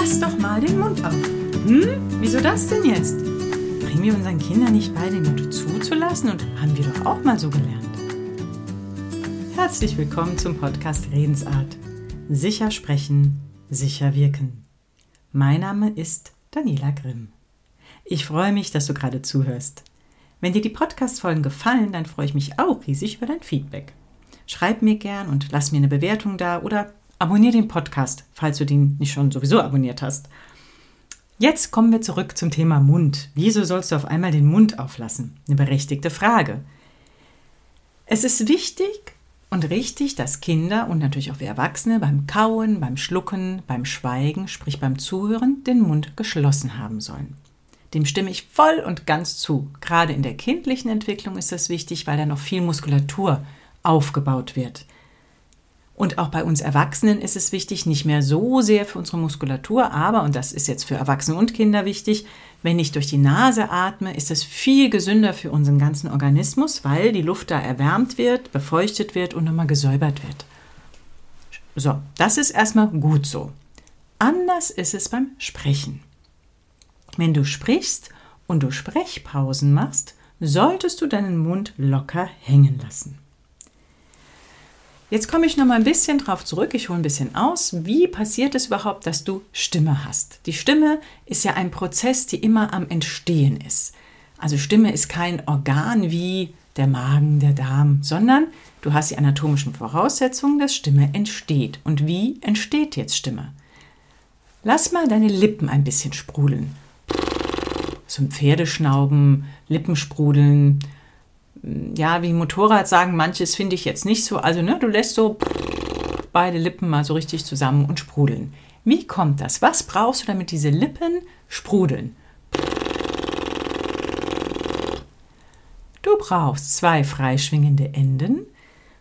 Lass doch mal den Mund auf. Hm? Wieso das denn jetzt? Bringen wir unseren Kindern nicht bei, den Mund zuzulassen und haben wir doch auch mal so gelernt. Herzlich willkommen zum Podcast Redensart. Sicher sprechen, sicher wirken. Mein Name ist Daniela Grimm. Ich freue mich, dass du gerade zuhörst. Wenn dir die Podcast-Folgen gefallen, dann freue ich mich auch riesig über dein Feedback. Schreib mir gern und lass mir eine Bewertung da oder abonniere den Podcast, falls du den nicht schon sowieso abonniert hast. Jetzt kommen wir zurück zum Thema Mund. Wieso sollst du auf einmal den Mund auflassen? Eine berechtigte Frage. Es ist wichtig und richtig, dass Kinder und natürlich auch wir Erwachsene beim Kauen, beim Schlucken, beim Schweigen, sprich beim Zuhören, den Mund geschlossen haben sollen. Dem stimme ich voll und ganz zu. Gerade in der kindlichen Entwicklung ist das wichtig, weil da noch viel Muskulatur aufgebaut wird. Und auch bei uns Erwachsenen ist es wichtig, nicht mehr so sehr für unsere Muskulatur, aber, und das ist jetzt für Erwachsene und Kinder wichtig, wenn ich durch die Nase atme, ist es viel gesünder für unseren ganzen Organismus, weil die Luft da erwärmt wird, befeuchtet wird und nochmal gesäubert wird. So, das ist erstmal gut so. Anders ist es beim Sprechen. Wenn du sprichst und du Sprechpausen machst, solltest du deinen Mund locker hängen lassen. Jetzt komme ich noch mal ein bisschen drauf zurück. Ich hole ein bisschen aus. Wie passiert es überhaupt, dass du Stimme hast? Die Stimme ist ja ein Prozess, die immer am Entstehen ist. Also Stimme ist kein Organ wie der Magen, der Darm, sondern du hast die anatomischen Voraussetzungen, dass Stimme entsteht. Und wie entsteht jetzt Stimme? Lass mal deine Lippen ein bisschen sprudeln. So ein Pferdeschnauben, Lippen sprudeln ja, wie Motorrad sagen, manches finde ich jetzt nicht so. Also, ne, du lässt so beide Lippen mal so richtig zusammen und sprudeln. Wie kommt das? Was brauchst du, damit diese Lippen sprudeln? Du brauchst zwei freischwingende Enden,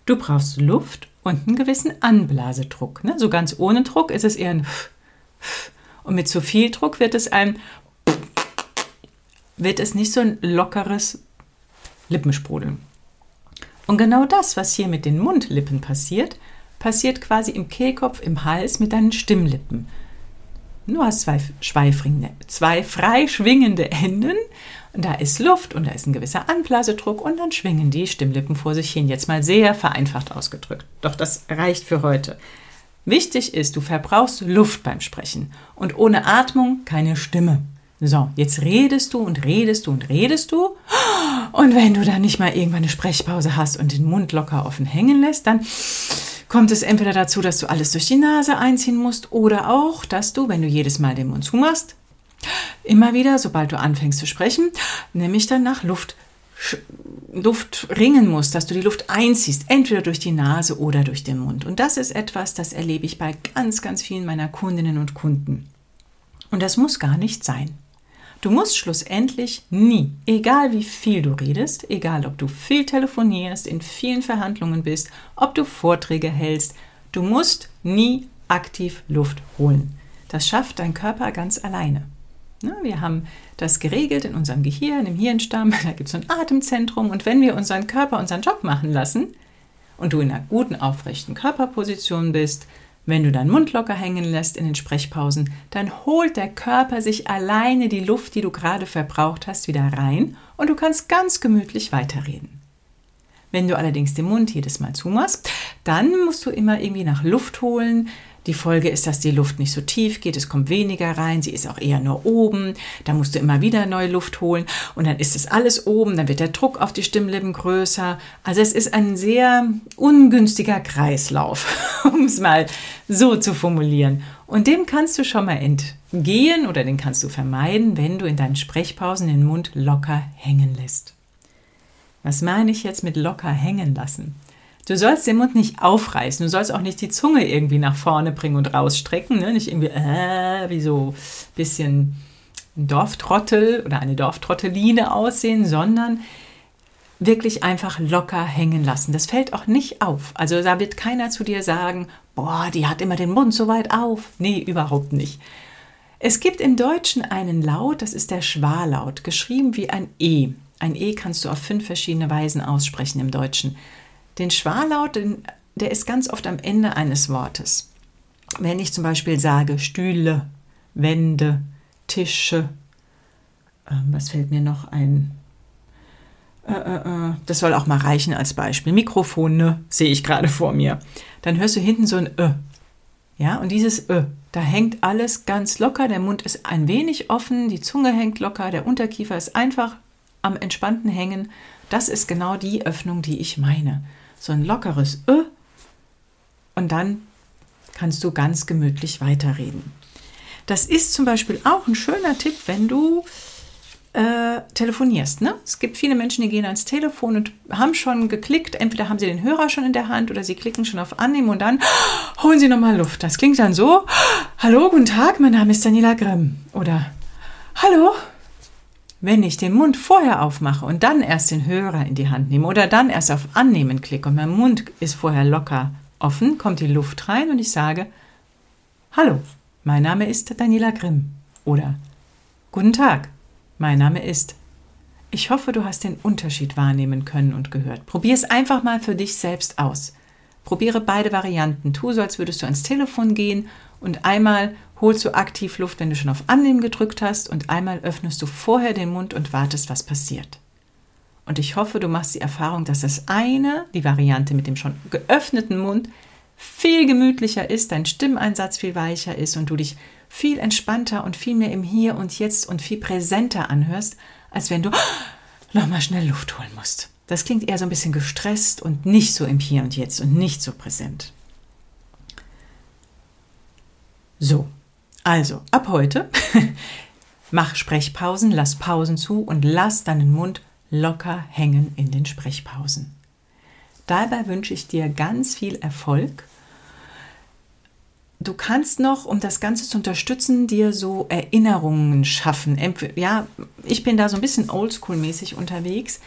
du brauchst Luft und einen gewissen Anblasedruck. Ne? So ganz ohne Druck ist es eher ein und mit zu viel Druck wird es ein wird es nicht so ein lockeres Lippensprudeln. Und genau das, was hier mit den Mundlippen passiert, passiert quasi im Kehlkopf, im Hals mit deinen Stimmlippen. Du hast zwei, zwei frei schwingende Enden und da ist Luft und da ist ein gewisser Anblasedruck und dann schwingen die Stimmlippen vor sich hin. Jetzt mal sehr vereinfacht ausgedrückt. Doch das reicht für heute. Wichtig ist, du verbrauchst Luft beim Sprechen und ohne Atmung keine Stimme. So, jetzt redest du und redest du und redest du. Und wenn du dann nicht mal irgendwann eine Sprechpause hast und den Mund locker offen hängen lässt, dann kommt es entweder dazu, dass du alles durch die Nase einziehen musst oder auch, dass du, wenn du jedes Mal den Mund zumachst, immer wieder, sobald du anfängst zu sprechen, nämlich dann nach Luft Luft ringen musst, dass du die Luft einziehst, entweder durch die Nase oder durch den Mund. Und das ist etwas, das erlebe ich bei ganz, ganz vielen meiner Kundinnen und Kunden. Und das muss gar nicht sein. Du musst schlussendlich nie, egal wie viel du redest, egal ob du viel telefonierst, in vielen Verhandlungen bist, ob du Vorträge hältst, du musst nie aktiv Luft holen. Das schafft dein Körper ganz alleine. Wir haben das geregelt in unserem Gehirn, im Hirnstamm, da gibt es ein Atemzentrum und wenn wir unseren Körper unseren Job machen lassen und du in einer guten, aufrechten Körperposition bist, wenn du deinen Mund locker hängen lässt in den Sprechpausen, dann holt der Körper sich alleine die Luft, die du gerade verbraucht hast, wieder rein und du kannst ganz gemütlich weiterreden. Wenn du allerdings den Mund jedes Mal zumachst, dann musst du immer irgendwie nach Luft holen, die Folge ist, dass die Luft nicht so tief geht, es kommt weniger rein, sie ist auch eher nur oben, da musst du immer wieder neue Luft holen und dann ist es alles oben, dann wird der Druck auf die Stimmlippen größer. Also es ist ein sehr ungünstiger Kreislauf, um es mal so zu formulieren. Und dem kannst du schon mal entgehen oder den kannst du vermeiden, wenn du in deinen Sprechpausen den Mund locker hängen lässt. Was meine ich jetzt mit locker hängen lassen? Du sollst den Mund nicht aufreißen, du sollst auch nicht die Zunge irgendwie nach vorne bringen und rausstrecken, ne? nicht irgendwie äh, wie so ein bisschen ein Dorftrottel oder eine Dorftrotteline aussehen, sondern wirklich einfach locker hängen lassen. Das fällt auch nicht auf. Also da wird keiner zu dir sagen, boah, die hat immer den Mund so weit auf. Nee, überhaupt nicht. Es gibt im Deutschen einen Laut, das ist der Schwarlaut, geschrieben wie ein E. Ein E kannst du auf fünf verschiedene Weisen aussprechen im Deutschen. Den Schwarlaut, den, der ist ganz oft am Ende eines Wortes. Wenn ich zum Beispiel sage Stühle, Wände, Tische. Ähm, was fällt mir noch ein? Äh, äh, äh, das soll auch mal reichen als Beispiel. Mikrofone sehe ich gerade vor mir. Dann hörst du hinten so ein Ö. Ja, und dieses Ö, da hängt alles ganz locker. Der Mund ist ein wenig offen, die Zunge hängt locker, der Unterkiefer ist einfach am entspannten Hängen. Das ist genau die Öffnung, die ich meine. So ein lockeres Ö. Und dann kannst du ganz gemütlich weiterreden. Das ist zum Beispiel auch ein schöner Tipp, wenn du äh, telefonierst. Ne? Es gibt viele Menschen, die gehen ans Telefon und haben schon geklickt. Entweder haben sie den Hörer schon in der Hand oder sie klicken schon auf Annehmen und dann holen sie nochmal Luft. Das klingt dann so: Hallo, guten Tag, mein Name ist Daniela Grimm. Oder Hallo. Wenn ich den Mund vorher aufmache und dann erst den Hörer in die Hand nehme oder dann erst auf Annehmen klicke und mein Mund ist vorher locker offen, kommt die Luft rein und ich sage: Hallo, mein Name ist Daniela Grimm oder Guten Tag, mein Name ist. Ich hoffe, du hast den Unterschied wahrnehmen können und gehört. Probier es einfach mal für dich selbst aus. Probiere beide Varianten. Tu so, als würdest du ans Telefon gehen und einmal holst du aktiv Luft, wenn du schon auf Annehmen gedrückt hast und einmal öffnest du vorher den Mund und wartest, was passiert. Und ich hoffe, du machst die Erfahrung, dass das eine, die Variante mit dem schon geöffneten Mund, viel gemütlicher ist, dein Stimmeinsatz viel weicher ist und du dich viel entspannter und viel mehr im Hier und Jetzt und viel präsenter anhörst, als wenn du nochmal schnell Luft holen musst. Das klingt eher so ein bisschen gestresst und nicht so im Hier und Jetzt und nicht so präsent. So, also ab heute mach Sprechpausen, lass Pausen zu und lass deinen Mund locker hängen in den Sprechpausen. Dabei wünsche ich dir ganz viel Erfolg Du kannst noch, um das Ganze zu unterstützen, dir so Erinnerungen schaffen. Ja, ich bin da so ein bisschen oldschool-mäßig unterwegs.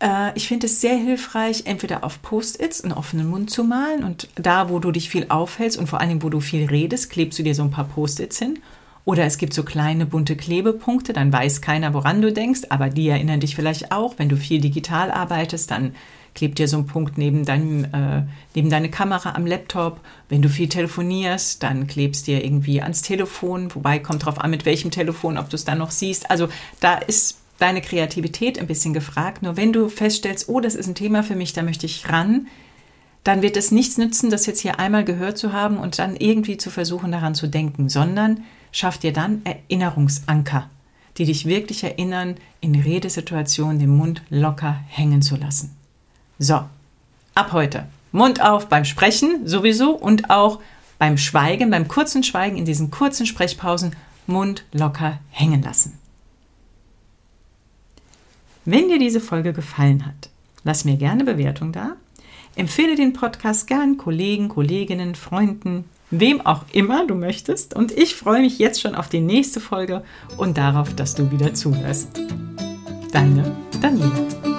Äh, ich finde es sehr hilfreich, entweder auf Post-its einen offenen Mund zu malen und da, wo du dich viel aufhältst und vor Dingen, wo du viel redest, klebst du dir so ein paar Post-its hin. Oder es gibt so kleine bunte Klebepunkte, dann weiß keiner, woran du denkst, aber die erinnern dich vielleicht auch. Wenn du viel digital arbeitest, dann klebt dir so ein Punkt neben, deinem, äh, neben deine Kamera am Laptop. Wenn du viel telefonierst, dann klebst dir irgendwie ans Telefon. Wobei kommt drauf an, mit welchem Telefon, ob du es dann noch siehst. Also da ist deine Kreativität ein bisschen gefragt. Nur wenn du feststellst, oh, das ist ein Thema für mich, da möchte ich ran, dann wird es nichts nützen, das jetzt hier einmal gehört zu haben und dann irgendwie zu versuchen, daran zu denken, sondern schaff dir dann Erinnerungsanker, die dich wirklich erinnern, in Redesituationen den Mund locker hängen zu lassen. So, ab heute. Mund auf beim Sprechen sowieso und auch beim Schweigen, beim kurzen Schweigen in diesen kurzen Sprechpausen Mund locker hängen lassen. Wenn dir diese Folge gefallen hat, lass mir gerne Bewertung da. Empfehle den Podcast gern Kollegen, Kolleginnen, Freunden, wem auch immer du möchtest. Und ich freue mich jetzt schon auf die nächste Folge und darauf, dass du wieder zuhörst. Deine Daniela.